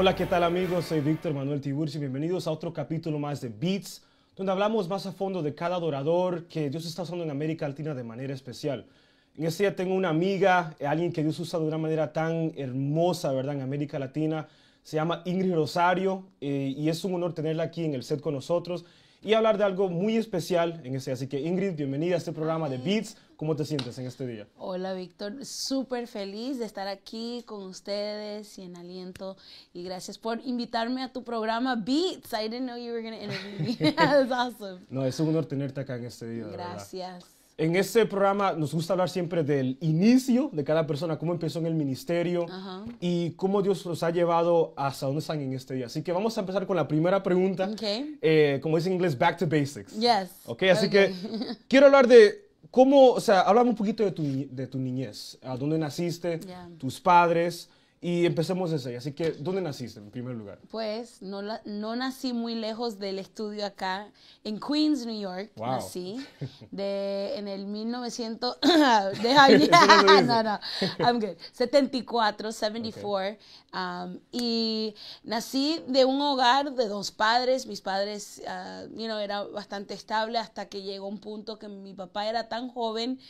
Hola, ¿qué tal amigos? Soy Víctor Manuel Tiburcio bienvenidos a otro capítulo más de Beats, donde hablamos más a fondo de cada adorador que Dios está usando en América Latina de manera especial. En este día tengo una amiga, eh, alguien que Dios usa de una manera tan hermosa, ¿verdad? En América Latina. Se llama Ingrid Rosario eh, y es un honor tenerla aquí en el set con nosotros y hablar de algo muy especial en este. Así que Ingrid, bienvenida a este programa de Beats. ¿Cómo te sientes en este día? Hola Víctor, súper feliz de estar aquí con ustedes y en aliento y gracias por invitarme a tu programa Beats. I didn't know you were going to interview me. That's awesome. No, es un honor tenerte acá en este día. Gracias. En este programa nos gusta hablar siempre del inicio de cada persona, cómo empezó en el ministerio y cómo Dios los ha llevado hasta donde están en este día. Así que vamos a empezar con la primera pregunta. Ok. Eh, como dice en inglés, back to basics. Yes. Ok, así que quiero hablar de cómo, o sea, hablamos un poquito de tu, de tu niñez, a dónde naciste, tus padres, y empecemos desde ahí. Así que, ¿dónde naciste en primer lugar? Pues no, la- no nací muy lejos del estudio acá, en Queens, New York. Wow. Nací de, en el 1900. deja ahí. Sí, eso dice. no, no, I'm good. 74, 74. um, y nací de un hogar de dos padres. Mis padres, uh, you know, era bastante estable hasta que llegó un punto que mi papá era tan joven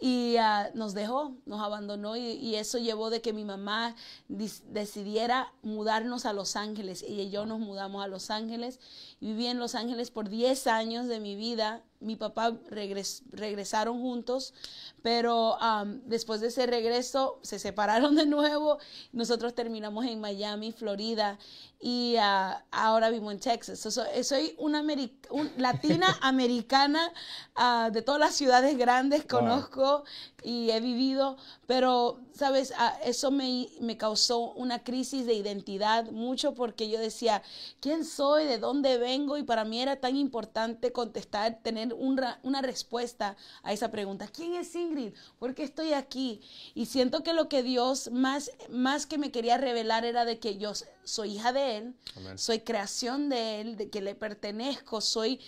y ah, nos dejó, nos abandonó y, y eso llevó de que mi mamá decidiera mudarnos a Los Ángeles. Y yo nos mudamos a Los Ángeles. Viví en Los Ángeles por 10 años de mi vida. Mi papá regres- regresaron juntos, pero am, después de ese regreso se separaron de nuevo. Nosotros terminamos en Miami, Florida, y ah, ahora vivo en Texas. So- so- soy una ameri- un- latina americana ah, de todas las ciudades grandes, Wow. conozco y he vivido, pero, ¿sabes? Ah, eso me, me causó una crisis de identidad mucho porque yo decía, ¿quién soy? ¿De dónde vengo? Y para mí era tan importante contestar, tener un una respuesta a esa pregunta. ¿Quién es Ingrid? ¿Por qué estoy aquí? Y siento que lo que Dios más, más que me quería revelar era de que yo soy hija de Él, Amén. soy creación de Él, de que le pertenezco, soy,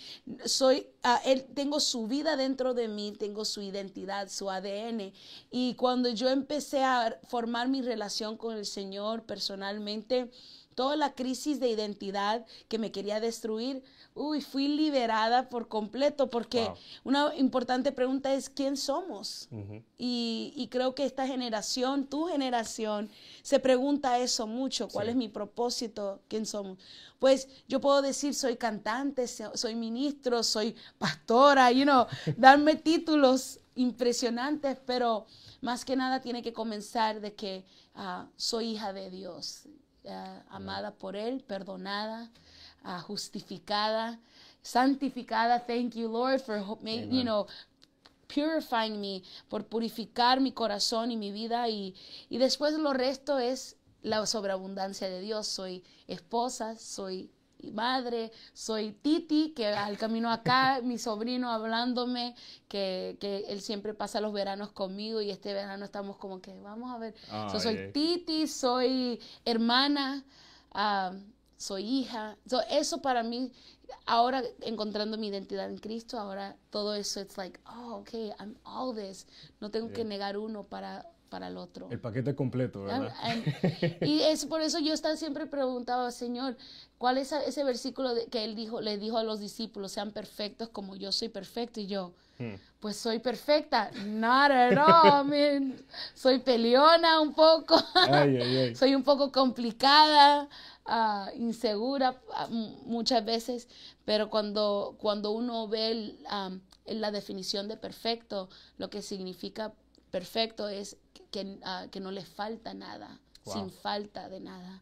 soy, a Él, tengo su vida dentro de mí, tengo su identidad, su ADN. Y cuando yo empecé a formar mi relación con el Señor personalmente, toda la crisis de identidad que me quería destruir, uy, fui liberada por completo, porque Wow. una importante pregunta es, ¿quién somos? Y, y creo que esta generación, tu generación, se pregunta eso mucho, ¿cuál Sí. es mi propósito? ¿Quién somos? Pues yo puedo decir, soy cantante, so- soy ministro, soy pastora, you know, darme títulos impresionantes, pero más que nada tiene que comenzar de que ah, soy hija de Dios, ah, amada por Él, perdonada, ah, justificada, santificada. Thank you, Lord, for you know purifying me, por purificar mi corazón y mi vida y, y después lo resto es la sobreabundancia de Dios. Soy esposa, soy madre, soy Titi, que al camino acá, mi sobrino hablándome, que, que él siempre pasa los veranos conmigo y este verano estamos como que, vamos a ver, So, soy. Titi, soy hermana, soy hija. So, eso para mí, ahora encontrando mi identidad en Cristo, ahora todo eso, it's like, oh, okay, I'm all this. No tengo que negar uno para para el otro. El paquete completo, ¿verdad? And- and- y es por eso yo estaba siempre preguntaba, Señor, ¿cuál es ese versículo que él dijo, le dijo a los discípulos, sean perfectos como yo soy perfecto? Y yo, Hmm. pues soy perfecta. Not at all. Soy peleona un poco. Ay, ay, ay. soy un poco complicada, ah, insegura ah, muchas veces, pero cuando, cuando uno ve el, la definición de perfecto, lo que significa perfecto es que, ah, que no le falta nada, Wow. sin falta de nada.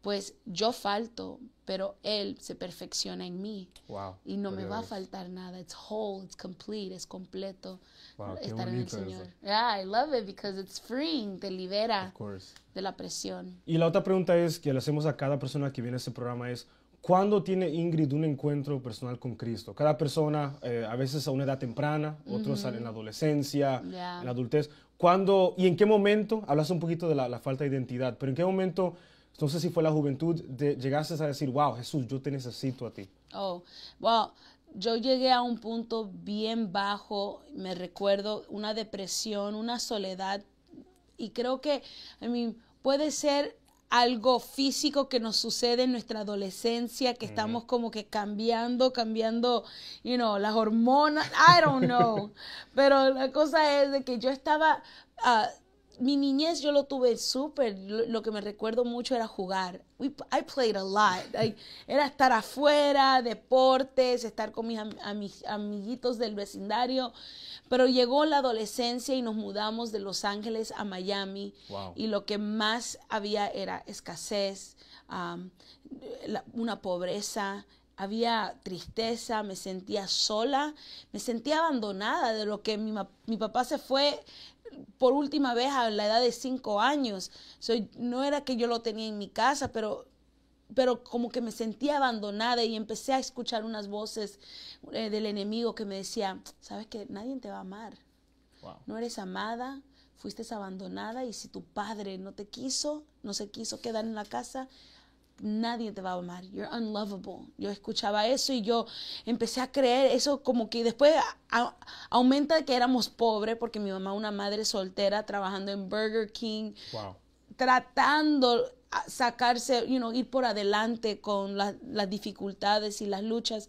Pues yo falto, pero Él se perfecciona en mí Wow. y no me va a faltar nada. It's whole, it's complete, es completo Wow, estar en el eso. Señor. Yeah, I love it because it's freeing, te libera de la presión. Y la otra pregunta es que le hacemos a cada persona que viene a este programa es, ¿cuándo tiene Ingrid un encuentro personal con Cristo? Cada persona, eh, a veces a una edad temprana, otros en la adolescencia, en la adultez. ¿Cuándo y en qué momento, hablas un poquito de la, la falta de identidad, pero en qué momento, no sé si fue la juventud, de, llegaste a decir, wow, Jesús, yo te necesito a ti? Oh, well, yo llegué a un punto bien bajo, me recuerdo, una depresión, una soledad, y creo que, I mean, puede ser algo físico que nos sucede en nuestra adolescencia, que estamos como que cambiando, cambiando, you know, las hormonas, I don't know, pero la cosa es de que yo estaba, ah, mi niñez yo lo tuve súper, lo, lo que me recuerdo mucho era jugar. We- I played a lot. Like, era estar afuera, deportes, estar con mis, am- a mis amiguitos del vecindario. Pero llegó la adolescencia y nos mudamos de Los Ángeles a Miami. Wow. Y lo que más había era escasez, um, la- una pobreza, había tristeza, me sentía sola, me sentía abandonada de lo que mi, mi papá se fue por última vez a la edad de cinco años. Soy, no era que yo lo tenía en mi casa, pero, pero como que me sentía abandonada y empecé a escuchar unas voces eh, del enemigo que me decía, sabes que nadie te va a amar Wow. no eres amada, fuiste abandonada y si tu padre no te quiso, no se quiso quedar en la casa, nadie te va a amar. You're unlovable. Yo escuchaba eso y yo empecé a creer eso como que después a- aumenta que éramos pobres porque mi mamá una madre soltera trabajando en Burger King, Wow. tratando sacarse, you know, ir por adelante con la- las dificultades y las luchas.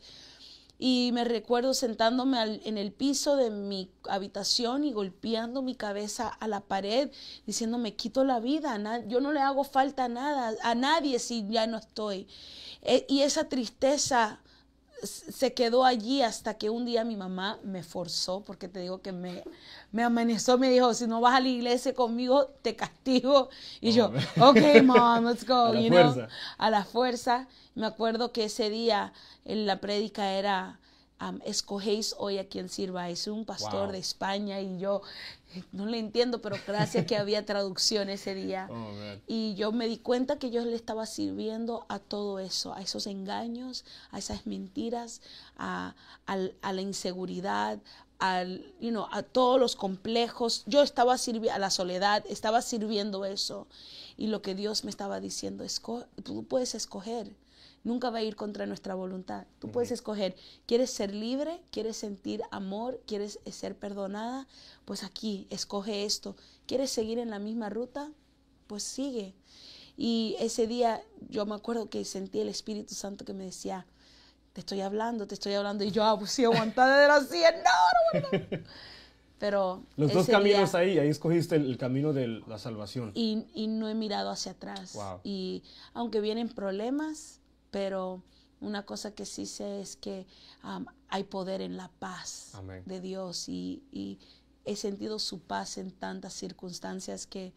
Y me recuerdo sentándome al- en el piso de mi habitación y golpeando mi cabeza a la pared, diciendo, me quito la vida, yo no le hago falta a nada, a nadie si ya no estoy. E- y esa tristeza se quedó allí hasta que un día mi mamá me forzó, porque te digo que me, me amenazó, me dijo, si no vas a la iglesia conmigo, te castigo. Y yo, ok, mom, let's go. A la you know, fuerza. a la fuerza. Me acuerdo que ese día en la prédica era, um, escogéis hoy a quien sirva. Es un pastor Wow. de España y yo eh, no le entiendo, pero gracias que había traducción ese día. Oh. Y yo me di cuenta que yo le estaba sirviendo a todo eso, a esos engaños, a esas mentiras, a, a la inseguridad, al, you know, a todos los complejos. Yo estaba sirviendo a la soledad, estaba sirviendo eso. Y lo que Dios me estaba diciendo, "Esco- tú puedes escoger. Nunca va a ir contra nuestra voluntad. Tú puedes escoger, ¿quieres ser libre? ¿Quieres sentir amor? ¿Quieres eh, ser perdonada? Pues aquí, escoge esto. ¿Quieres seguir en la misma ruta? Pues sigue. Y ese día yo me acuerdo que sentí el Espíritu Santo que me decía, te estoy hablando, te estoy hablando. Y yo, ah, pues sí, aguantada de la silla, no, no, no. Pero Los dos caminos día- ahí, ahí escogiste el, el camino de la salvación. y, y no he mirado hacia atrás. Wow. Y aunque vienen problemas, pero una cosa que sí sé es que um, hay poder en la paz Amén. de Dios y, y he sentido su paz en tantas circunstancias que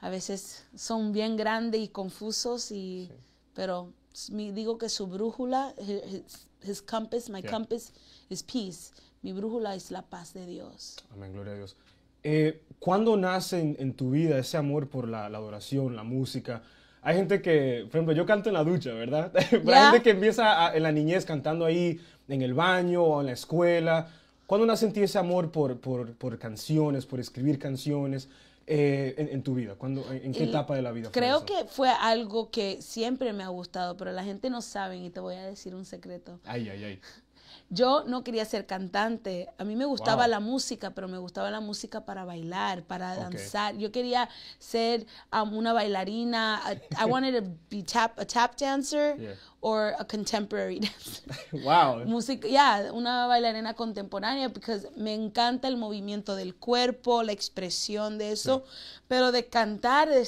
a veces son bien grandes y confusos, y, pero mi- digo que su brújula, his, his compass, my Yeah. compass is peace. Mi brújula es la paz de Dios. Amén, gloria a Dios. Eh, ¿Cuándo nace en, en tu vida ese amor por la, la adoración, la música? Hay gente que, por ejemplo, yo canto en la ducha, ¿verdad? Pero hay Ya. gente que empieza a- en la niñez cantando ahí en el baño o en la escuela. ¿Cuándo nace en ti ese amor por, por, por canciones, por escribir canciones eh, en, en tu vida? ¿Cuándo, en, qué etapa de la vida fue Creo eso? que fue algo que siempre me ha gustado, pero la gente no sabe y te voy a decir un secreto. Ay, ay, ay. Yo no quería ser cantante. A mí me gustaba Wow. la música, pero me gustaba la música para bailar, para danzar. Yo quería ser um, una bailarina. I, I wanted to be tap, a tap dancer Yeah. or a contemporary dancer. Wow. Música, ya, una bailarina contemporánea, porque me encanta el movimiento del cuerpo, la expresión de eso, pero de cantar, de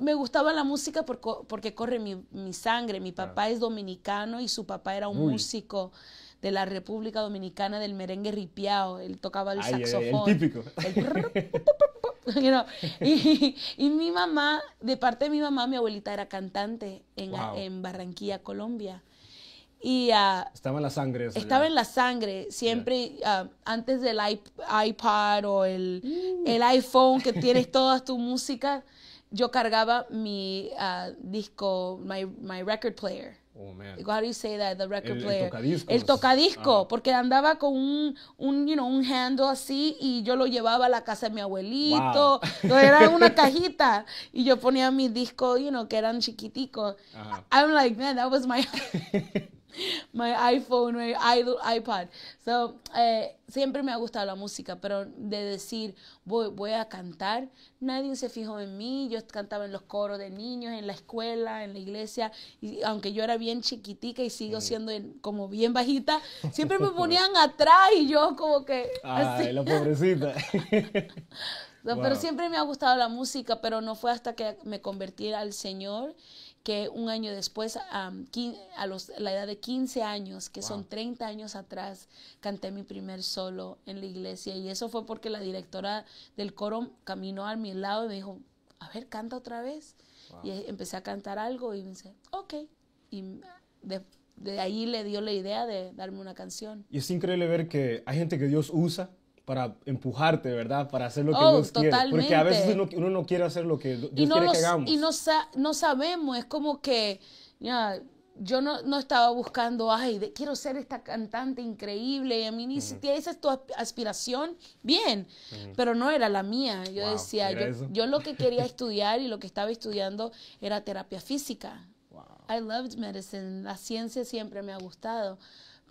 me gustaba la música por co- porque corre mi, mi sangre. Mi papá es dominicano y su papá era un Uy. músico de la República Dominicana del merengue ripiao. Él tocaba el Ay, saxofón. el típico. El you know. y, y mi mamá, de parte de mi mamá, mi abuelita era cantante en, Wow. en Barranquilla, Colombia. Y ah, Estaba en la sangre eso. estaba ya. en la sangre, siempre ah, antes del iP- iPad o el, el iPhone que tienes toda tu música, yo cargaba mi ah, disco, my, my record player. Oh, man. How do you say that? The record El- el player. El tocadisco, Ajá. porque andaba con un, un, you know, un handle así y yo lo llevaba a la casa de mi abuelito. Wow. Era una cajita y yo ponía mis discos, you know, que eran chiquiticos. I'm like, man, that was my my iPhone, my i- iPod. So, eh, siempre me ha gustado la música, pero de decir, voy, voy a cantar, nadie se fijó en mí. Yo cantaba en los coros de niños, en la escuela, en la iglesia, y aunque yo era bien chiquitica y sigo siendo en- como bien bajita, siempre me ponían atrás y yo como que así. Ay, la pobrecita. Wow. Pero siempre me ha gustado la música, pero no fue hasta que me convertí al Señor que un año después, a los, la edad de 15 años, que son 30 años atrás, canté mi primer solo en la iglesia. Y eso fue porque la directora del coro caminó a mi lado y me dijo, a ver, canta otra vez. Y empecé a cantar algo y me dice, ok. Y de, de ahí le dio la idea de darme una canción. y es increíble ver que hay gente que Dios usa para empujarte, ¿verdad? Para hacer lo que Oh, Dios quiere. Porque a veces uno, totalmente. uno no quiere hacer lo que Dios y no, quiere lo- que hagamos. y no, sa- no sabemos, es como que ya, yo no, no estaba buscando, ay, de- quiero ser esta cantante increíble, y a mí ni siquiera esa es tu asp- aspiración, bien, pero no era la mía. Yo Wow, decía, yo, yo lo que quería estudiar y lo que estaba estudiando era terapia física. Wow. I loved medicine, la ciencia siempre me ha gustado,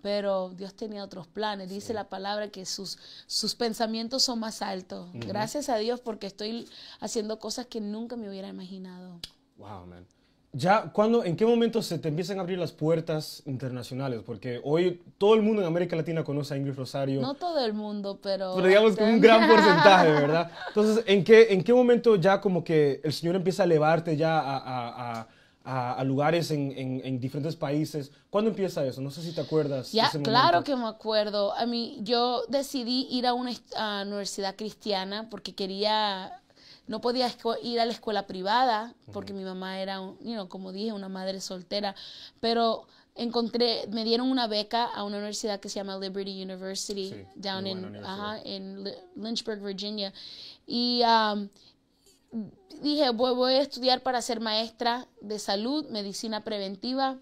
pero Dios tenía otros planes. Dice la palabra que sus, sus pensamientos son más altos. Gracias a Dios porque estoy haciendo cosas que nunca me hubiera imaginado. Wow, man. Ya, ¿cuándo, ¿en qué momento se te empiezan a abrir las puertas internacionales? Porque hoy todo el mundo en América Latina conoce a Ingrid Rosario. No todo el mundo, pero... pero digamos que un gran porcentaje, ¿verdad? Entonces, ¿en qué, ¿en qué momento ya como que el Señor empieza a elevarte ya a, a- a- a- a lugares en, en- en diferentes países? ¿Cuándo empieza eso? No sé si te acuerdas. Ya, ese claro que me acuerdo. A mí, yo decidí ir a una a universidad cristiana porque quería, no podía ir a la escuela privada porque mi mamá era, you know, como dije, una madre soltera, pero encontré, me dieron una beca a una universidad que se llama Liberty University, Sí, down in, ajá, en Lynchburg, Virginia. Y um, dije, voy, voy a estudiar para ser maestra de salud, medicina preventiva.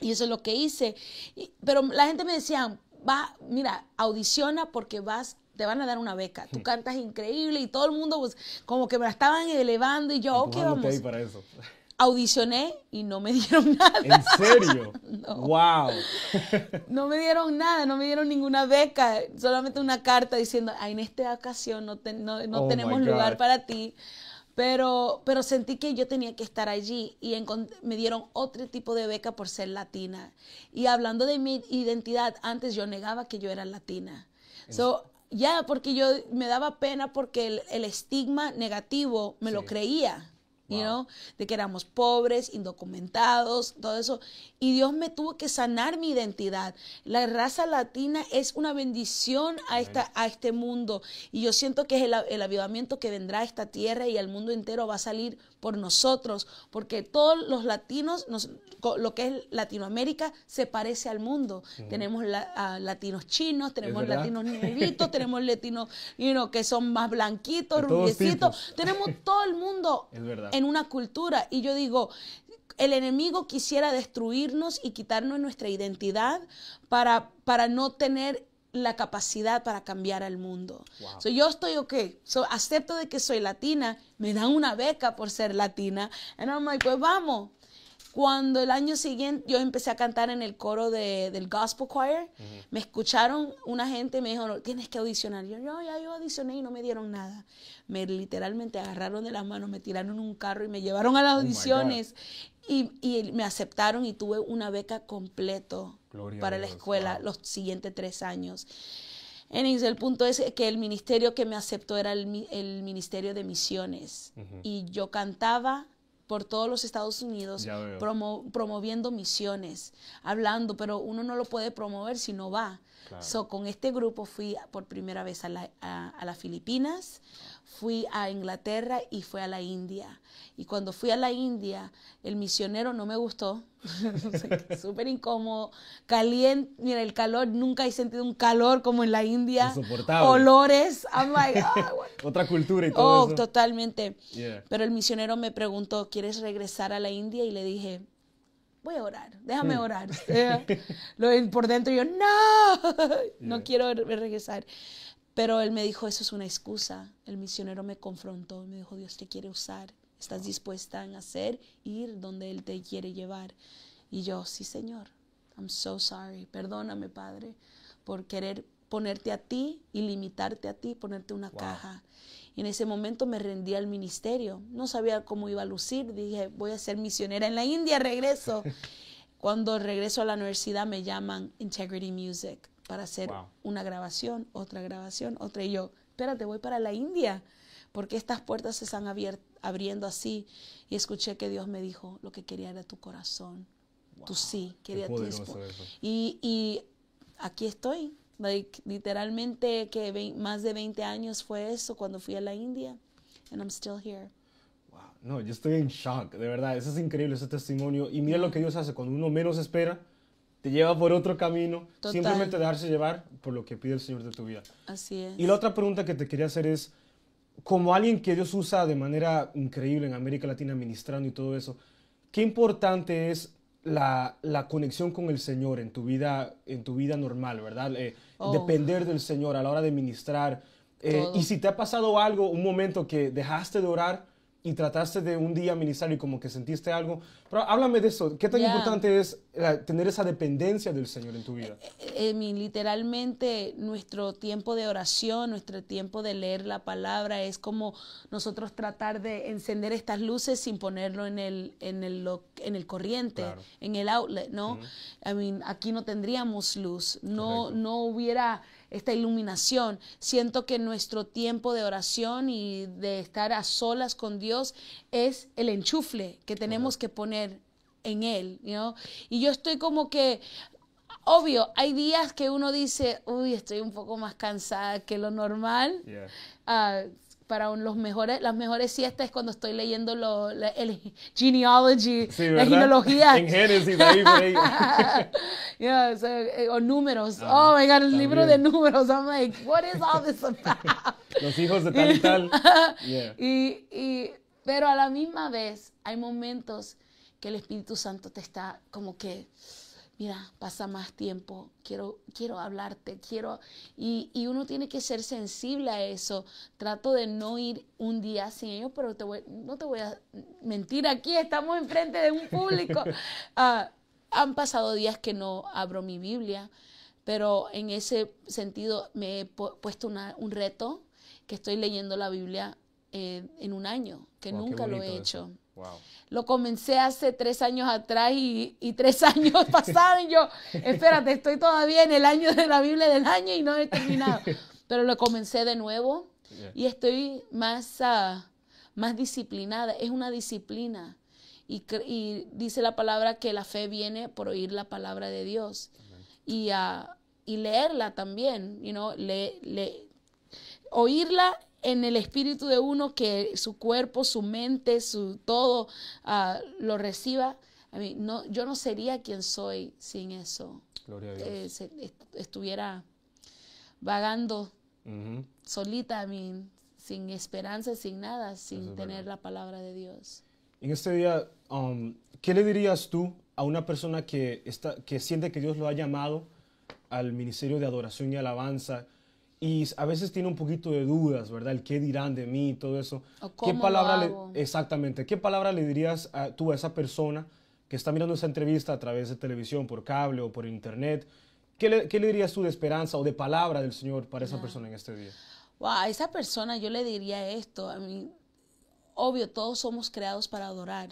Y eso es lo que hice. Y- pero la gente me decía, va, mira, audiciona porque vas, te van a dar una beca. Tú cantas increíble y todo el mundo pues, como que me la estaban elevando y yo, ok, vamos. para eso. Audicioné y no me dieron nada. ¿En serio? Wow. No me dieron nada, no me dieron ninguna beca, solamente una carta diciendo, "Ay, en esta ocasión no, te- no, no Oh, tenemos lugar para ti. Pero, pero sentí que yo tenía que estar allí y me dieron otro tipo de beca por ser latina. Y hablando de mi identidad, antes yo negaba que yo era latina. So, ya, porque yo me daba pena porque el, el estigma negativo me lo Sí. Creía. you Wow. know, de que éramos pobres, indocumentados, todo eso. Y Dios me tuvo que sanar mi identidad. La raza latina es una bendición a, esta, a este mundo. Y yo siento que es el, el avivamiento que vendrá a esta tierra y al mundo entero va a salir por nosotros. Porque todos los latinos, nos- lo que es Latinoamérica, se parece al mundo. Tenemos la- latinos chinos, tenemos latinos negritos, tenemos latinos you know, que son más blanquitos, rubiecitos. Tenemos todo el mundo verdad. En una cultura. Y yo digo, el enemigo quisiera destruirnos y quitarnos nuestra identidad para, para no tener la capacidad para cambiar al mundo. Wow. So, yo estoy ok, so, acepto de que soy latina, me dan una beca por ser latina, and I'm like, pues vamos. Cuando el año siguiente yo empecé a cantar en el coro de- del Gospel Choir, me escucharon una gente me dijo, "No, tienes que audicionar. Yo, no, ya yo audicioné y no me dieron nada. Me literalmente agarraron de las manos, me tiraron en un carro y me llevaron a las Oh audiciones. Y, y me aceptaron y tuve una beca completo Gloria para la escuela wow. los siguientes tres años. El punto es que el ministerio que me aceptó era el, el ministerio de misiones. Y yo cantaba por todos los Estados Unidos, promo- promoviendo misiones, hablando, pero uno no lo puede promover si no va. Claro. So, con este grupo fui por primera vez a, la- a- a las Filipinas, fui a Inglaterra y fui a la India. Y cuando fui a la India, el misionero no me gustó, súper incómodo, caliente, mira, el calor, nunca he sentido un calor como en la India. Insoportable. Olores, I'm like, what- Otra cultura y todo Oh, eso. totalmente. Yeah. Pero el misionero me preguntó, ¿quieres regresar a la India? Y le dije, voy a orar, déjame Hmm. orar. Eh, Lo- por dentro yo, no, no quiero re- regresar. Pero él me dijo, eso es una excusa. El misionero me confrontó, me dijo, Dios te quiere usar. ¿Estás dispuesta en hacer, ir donde Él te quiere llevar? Y yo, sí, Señor. I'm so sorry. Perdóname, Padre, por querer ponerte a ti y limitarte a ti, ponerte una caja. Y en ese momento me rendí al ministerio. No sabía cómo iba a lucir. Dije, voy a ser misionera en la India, regreso. Cuando regreso a la universidad me llaman Integrity Music para hacer Wow. una grabación, otra grabación, otra. Y yo, espérate, voy para la India. Porque estas puertas se están abriendo así. Y escuché que Dios me dijo, lo que quería era tu corazón. Tu sí, quería tu. Y, y aquí estoy. Like, literalmente que más de 20 años fue eso cuando fui a la India. And I'm still here. Wow. No, yo estoy en shock, de verdad. Eso es increíble, ese testimonio. Y mira lo que Dios hace cuando uno menos espera, te lleva por otro camino. Total. Simplemente dejarse llevar por lo que pide el Señor de tu vida. Así es. Y la otra pregunta que te quería hacer es, como alguien que Dios usa de manera increíble en América Latina, ministrando y todo eso, ¿qué importante es la, la conexión con el Señor en tu vida, en tu vida normal, verdad? Eh, Oh. Depender del Señor a la hora de ministrar. Eh, y si te ha pasado algo, un momento que dejaste de orar y trataste de un día ministrar y como que sentiste algo, pero háblame de eso. ¿Qué tan Ya. importante es eh, tener esa dependencia del Señor en tu vida? eh, mi- literalmente nuestro tiempo de oración, nuestro tiempo de leer la palabra es como nosotros tratar de encender estas luces sin ponerlo en el en el en el corriente, Claro. en el outlet, ¿no? I mean, aquí no tendríamos luz, no Correcto. no hubiera esta iluminación. Siento que nuestro tiempo de oración y de estar a solas con Dios es el enchufle que tenemos que poner en él, know? Y yo estoy como que Obvio, hay días que uno dice, uy, estoy un poco más cansada que lo normal. Yeah. Ah, para un- los mejores, las mejores siestas es cuando estoy leyendo lo, la- el genealogy, Sí, la genealogía. En Génesis, ahí por ahí. Yeah, so, eh, o números. oh my God, el libro de números. I'm like, what is all this about? Los hijos de tal y tal. Yeah. y, y- pero a la misma vez hay momentos que el Espíritu Santo te está como que, mira, pasa más tiempo, quiero, quiero hablarte, quiero... Y, y uno tiene que ser sensible a eso. Trato de no ir un día sin ellos, pero te voy- no te voy a mentir aquí, estamos enfrente de un público. Ah, han pasado días que no abro mi Biblia, pero en ese sentido me he pu- puesto una- un reto que estoy leyendo la Biblia eh, en un año, que Wow, nunca lo he hecho. Wow. Lo comencé hace tres años atrás y, y tres años pasaron yo, espérate, estoy todavía en el año de la Biblia del año y no he terminado. Pero lo comencé de nuevo Yeah. y estoy más, ah, más disciplinada. Es una disciplina. Y, y dice la palabra que la fe viene por oír la palabra de Dios. Y, ah, y leerla también, you know, le, le- oírla en el espíritu de uno, que su cuerpo, su mente, su todo ah, lo reciba. No, yo no sería quien soy sin eso. Gloria a Dios. Eh, se- est- estuviera vagando solita, sin esperanza, sin nada, sin es tener verdad. la palabra de Dios. En este día, um, ¿qué le dirías tú a una persona que, está, que siente que Dios lo ha llamado al ministerio de adoración y alabanza y a veces tiene un poquito de dudas, ¿verdad? El qué dirán de mí y todo eso. O ¿Qué cómo lo palabra hago. le, exactamente, qué palabra le dirías a, tú a esa persona que está mirando esa entrevista a través de televisión, por cable o por internet, ¿qué le, qué le dirías tú de esperanza o de palabra del Señor para esa persona en este día? Wow, a esa persona yo le diría esto. A mí, obvio, todos somos creados para adorar.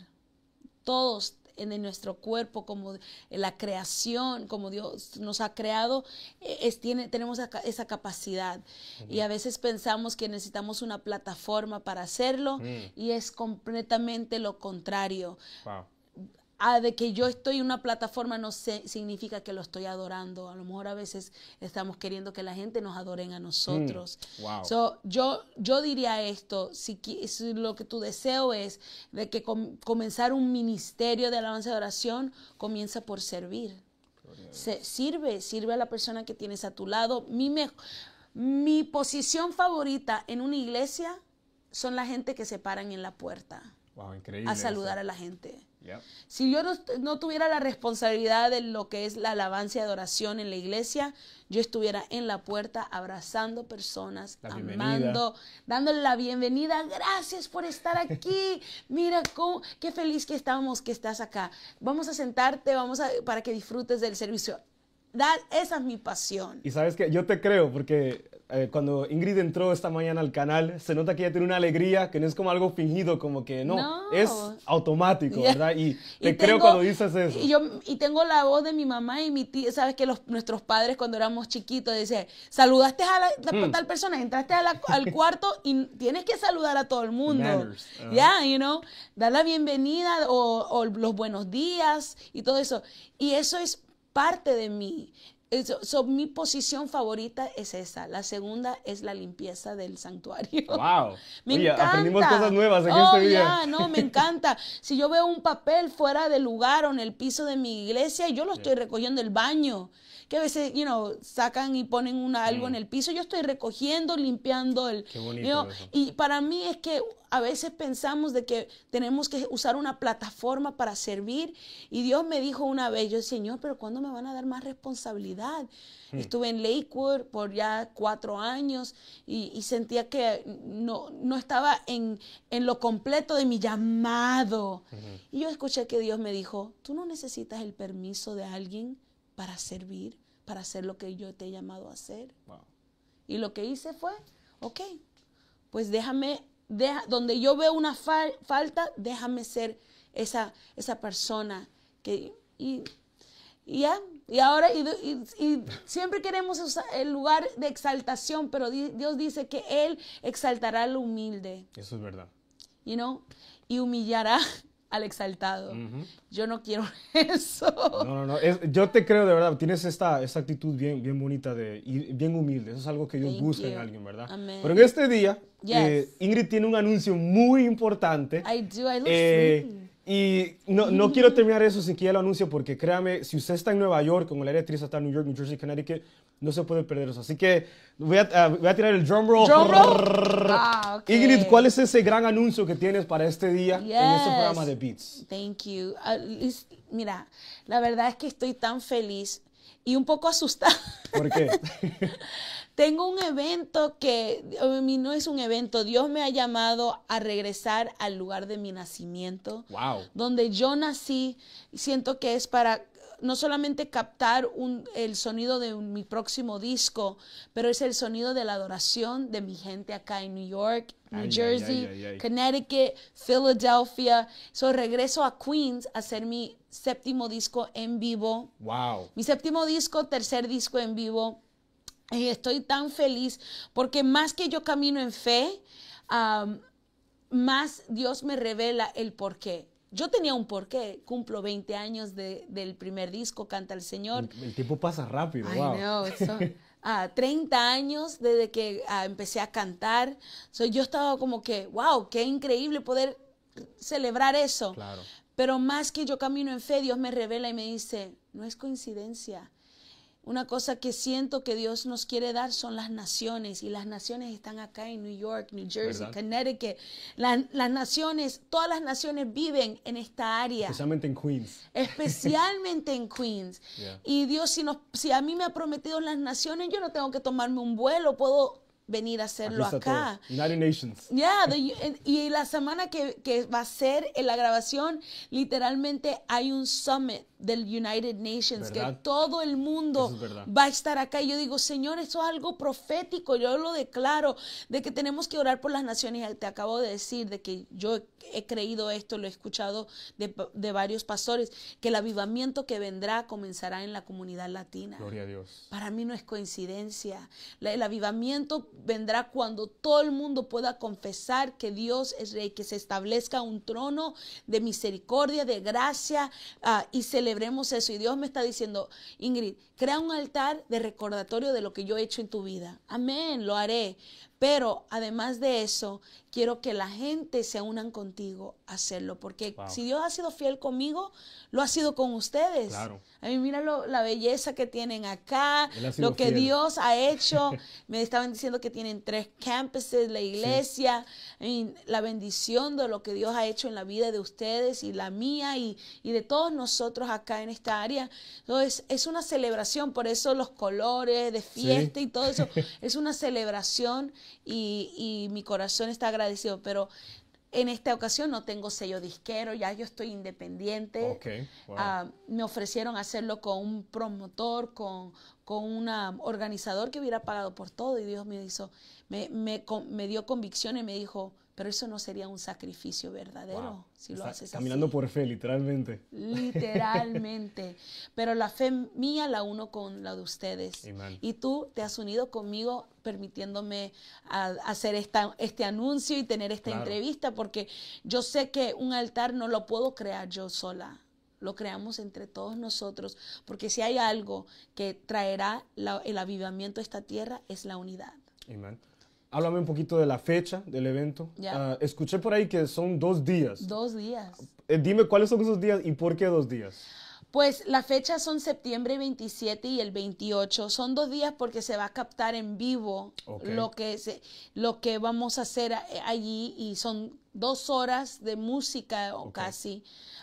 Todos en nuestro cuerpo, como en la creación, como Dios nos ha creado, eh, es, tiene, tenemos esa, esa capacidad. Y a veces pensamos que necesitamos una plataforma para hacerlo Mm. y es completamente lo contrario. Wow. Ah, de que yo estoy en una plataforma no sé, significa que lo estoy adorando. A lo mejor a veces estamos queriendo que la gente nos adoren a nosotros. Mm, wow. So, yo, yo diría esto, si, si lo que tu deseo es de que com- comenzar un ministerio de alabanza y oración, comienza por servir. Se- sirve, sirve a la persona que tienes a tu lado. Mi, me- mi posición favorita en una iglesia son la gente que se paran en la puerta Wow, increíble. a saludar eso. a la gente. Yep. Si yo no, no tuviera la responsabilidad de lo que es la alabanza y adoración en la iglesia, yo estuviera en la puerta abrazando personas, amando, dándole la bienvenida. Gracias por estar aquí. Mira cómo, qué feliz que estamos que estás acá. Vamos a sentarte, vamos a para que disfrutes del servicio. Da- esa es mi pasión. Y sabes que yo te creo, porque eh, cuando Ingrid entró esta mañana al canal, se nota que ella tiene una alegría que no es como algo fingido, como que no, No. es automático, Yeah. ¿verdad? Y te Y creo tengo- cuando dices eso. Y, yo, y tengo la voz de mi mamá y mi tía. Sabes que los, nuestros padres, cuando éramos chiquitos, decían: saludaste a la, Hmm. tal persona, entraste a la- al cuarto y tienes que saludar a todo el mundo. Manners, ajá. Ya, you know, dar la bienvenida o, o los buenos días y todo eso. Y eso es parte de mí. So, mi posición favorita es esa. La segunda es la limpieza del santuario. Wow. Me Oye, encanta. aprendimos cosas nuevas en oh, este día. ya, no, me encanta. Si yo veo un papel fuera del lugar o en el piso de mi iglesia, yo lo estoy recogiendo del baño. Que a veces, you know, sacan y ponen una, algo en el piso. Yo estoy recogiendo, limpiando el. Mm. Qué bonito you know, eso. y para mí es que a veces pensamos de que tenemos que usar una plataforma para servir. Y Dios me dijo una vez, yo, Señor, pero ¿cuándo me van a dar más responsabilidad? Hmm. Estuve en Lakewood por ya cuatro años y, y sentía que no, no estaba en, en lo completo de mi llamado. Y yo escuché que Dios me dijo, tú no necesitas el permiso de alguien para servir, para hacer lo que yo te he llamado a hacer. Wow. Y lo que hice fue, ok, pues déjame, deja, donde yo veo una fal- falta, déjame ser esa, esa persona que, y, y ya, y ahora, y, y- y siempre queremos usar el lugar de exaltación, pero di- Dios dice que Él exaltará al humilde, Eso es verdad. you know, y humillará al exaltado. Yo no quiero eso. No, no, no. es- yo te creo de verdad. Tienes esta, esta actitud bien, bien bonita de, y bien humilde. Eso es algo que Dios Thank busca en alguien, ¿verdad? Amén. Pero en este día, Yes. eh, Ingrid tiene un anuncio muy importante. I do, I look Eh. Y no, no quiero terminar eso sin que ella lo anuncie porque créame, si usted está en Nueva York, como la área actriz está en New York, New Jersey, Connecticut, no se puede perder eso. Así que voy a, ah, voy a tirar el drum roll. Drum roll. Ah, ok. Ingrid, ¿cuál es ese gran anuncio que tienes para este día en este programa de Beats? Thank you. Liz, mira, la verdad es que estoy tan feliz y un poco asustada. ¿Por qué? Tengo un evento que a mí no es un evento. Dios me ha llamado a regresar al lugar de mi nacimiento. wow. Donde yo nací, siento que es para no solamente captar un- el sonido de un- mi próximo disco, pero es el sonido de la adoración de mi gente acá en New York, New Ay, Jersey, ay, ay, ay. Connecticut, Philadelphia. So regreso a Queens a hacer mi séptimo disco en vivo. Wow. Mi séptimo disco, tercer disco en vivo. Y estoy tan feliz porque más que yo camino en fe, más Dios me revela el porqué. Yo tenía un porqué. Cumplo 20 años de- del primer disco, Canta el Señor. El tiempo pasa rápido. I wow. know, so- ah, 30 años desde que empecé a cantar. So, yo estaba como que, wow, qué increíble poder celebrar eso. Claro. Pero más que yo camino en fe, Dios me revela y me dice, no es coincidencia. Una cosa que siento que Dios nos quiere dar son las naciones y las naciones están acá en New York, New Jersey, ¿Verdad? Connecticut. La- las naciones, todas las naciones viven en esta área Especialmente en Queens. especialmente en Queens. Yeah. Y Dios, si, nos, si a mí me ha prometido las naciones, yo no tengo que tomarme un vuelo, puedo venir a hacerlo acá. United Nations. Ya, the- y la semana que, que va a ser en la grabación, literalmente hay un summit del United Nations, que todo el mundo es va a estar acá. Y yo digo, Señor, eso es algo profético, yo lo declaro, de que tenemos que orar por las naciones. Te acabo de decir de que yo he- creído esto, lo he escuchado de, de varios pastores, que el avivamiento que vendrá comenzará en la comunidad latina. Gloria a Dios. Para mí no es coincidencia. La- el avivamiento vendrá cuando todo el mundo pueda confesar que Dios es rey, que se establezca un trono de misericordia, de gracia ah, y celebremos eso. Y Dios me está diciendo, Ingrid, crea un altar de recordatorio de lo que yo he hecho en tu vida. Amén, lo haré. Pero además de eso, quiero que la gente se unan contigo a hacerlo, porque Wow. si Dios ha sido fiel conmigo, lo ha sido con ustedes. Claro. A mí mira lo- la belleza que tienen acá, lo que fiel. Dios ha hecho. Me estaban diciendo que tienen tres campuses, la iglesia, mean, la bendición de lo que Dios ha hecho en la vida de ustedes y la mía y, y de todos nosotros acá en esta área. Entonces, es una celebración, por eso los colores de fiesta y todo eso, es una celebración y, y mi corazón está agradecido, pero... En esta ocasión no tengo sello disquero, ya yo estoy independiente. Wow. Ah, me ofrecieron hacerlo con un promotor, con, con un organizador que hubiera pagado por todo y Dios me hizo, me, me, con- me dio convicción y me dijo, pero eso no sería un sacrificio verdadero Wow. si lo Está haces caminando así. por fe, literalmente. Literalmente. Pero la fe mía la uno con la de ustedes. Amen. Y tú te has unido conmigo permitiéndome a- hacer esta, este anuncio y tener esta Claro. entrevista porque yo sé que un altar no lo puedo crear yo sola. Lo creamos entre todos nosotros, porque si hay algo que traerá la- el avivamiento a esta tierra es la unidad. Amen. Háblame un poquito de la fecha del evento. Ah, escuché por ahí que son dos días. Dos días. Eh, dime cuáles son esos días y por qué dos días. Pues las fechas son septiembre 27 y el 28. Son dos días porque se va a captar en vivo lo, que se, lo que vamos a hacer a- allí y son dos horas de música o casi.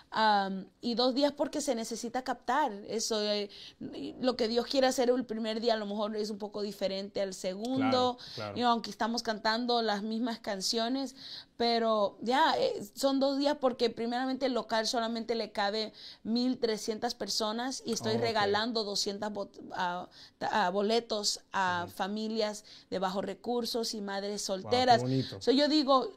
Am, y dos días porque se necesita captar eso. eh, y lo que Dios quiere hacer el primer día a lo mejor es un poco diferente al segundo. Claro, claro. You know, aunque estamos cantando las mismas canciones, pero ya eh, son dos días porque primeramente el local solamente le cabe 1.300 personas y estoy Oh, regalando 200 bot- ah, ta- ah, boletos a familias de bajos recursos y madres solteras. bonito. So, yo digo,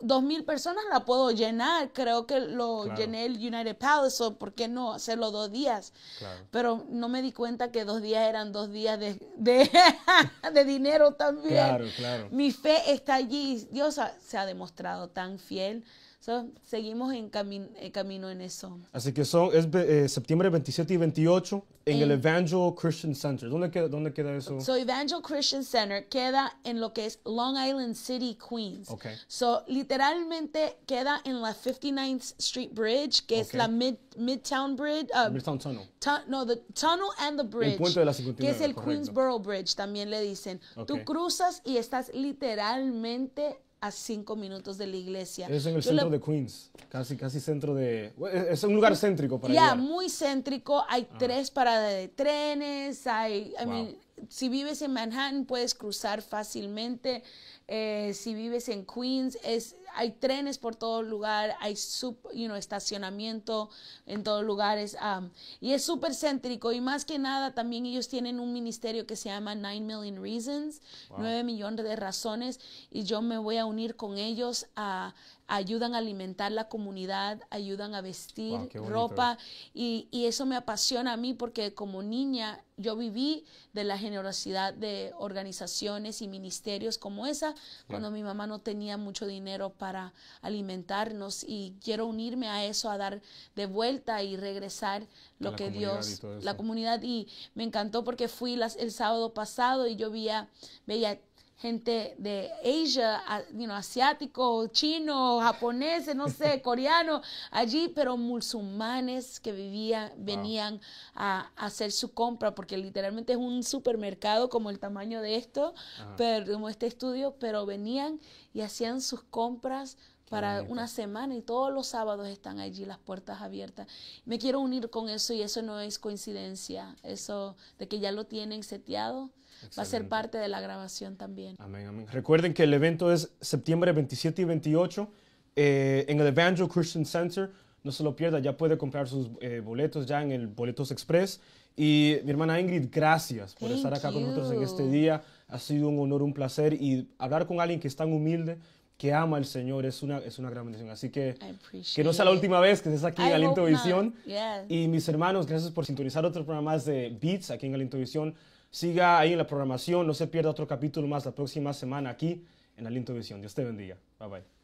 dos mil personas la puedo llenar. Creo que lo Claro. llené el United Palace, so, ¿por qué no hacerlo dos días? Claro. Pero no me di cuenta que dos días eran dos días de, de, de dinero también. Claro, claro. Mi fe está allí. Dios ha- se ha demostrado tan fiel. So, seguimos en, cami- en camino en eso. Así que son, es eh, septiembre 27 y 28 en el En- Evangel Christian Center. ¿Dónde queda, dónde queda eso? So Evangel Christian Center queda en lo que es Long Island City, Queens. Ok. So literalmente queda en la 59th Street Bridge, que es Ok. la Mid, Midtown Bridge. uh, Midtown Tunnel. tu- no, the tunnel and the bridge. puente de la Que 59, es el correcto. Queensboro Bridge, también le dicen. Tú Ok. cruzas y estás literalmente a cinco minutos de la iglesia. Es en el Yo centro le- de Queens. Casi, casi centro de... Es un lugar céntrico para Ya, muy céntrico. Hay tres paradas de trenes. Hay, I Wow. mean, si vives en Manhattan puedes cruzar fácilmente. Eh, si vives en Queens, es, hay trenes por todo lugar. Hay sub, you know, estacionamiento en todos lugares. um, y es súper céntrico. Y más que nada, también ellos tienen un ministerio que se llama 9 Million Reasons, 9 millones de razones. Y yo me voy a unir con ellos a ayudan a alimentar la comunidad, ayudan a vestir Wow, ropa y, y eso me apasiona a mí porque como niña yo viví de la generosidad de organizaciones y ministerios como esa cuando mi mamá no tenía mucho dinero para alimentarnos y quiero unirme a eso, a dar de vuelta y regresar lo la que Dios, la comunidad y me encantó porque fui las- el sábado pasado y yo veía, veía gente de Asia, you know, asiático, chino, japoneses, no sé, coreano, allí, pero musulmanes que vivían, venían a, a hacer su compra, porque literalmente es un supermercado como el tamaño de esto, pero como este estudio, pero venían y hacían sus compras para una semana y todos los sábados están allí las puertas abiertas. Me quiero unir con eso y eso no es coincidencia. Eso de que ya lo tienen seteado va a ser Excelente. parte de la grabación también. Amén, amén. Recuerden que el evento es septiembre 27 y 28 eh, en el Evangel Christian Center. No se lo pierda, ya puede comprar sus eh, boletos ya en el Boletos Express. Y mi hermana Ingrid, gracias por Thank estar acá con nosotros en este you. día. Ha sido un honor, un placer. Y hablar con alguien que es tan humilde, que ama al Señor, es una, es una gran bendición. Así que que no sea la última vez que estés aquí en Aliento. Visión. Yeah. Y mis hermanos, gracias por sintonizar otro programa más de Beats aquí en Aliento Visión. Siga ahí en la programación, no se pierda otro capítulo más la próxima semana aquí en Aliento Visión. Dios te bendiga. Bye bye.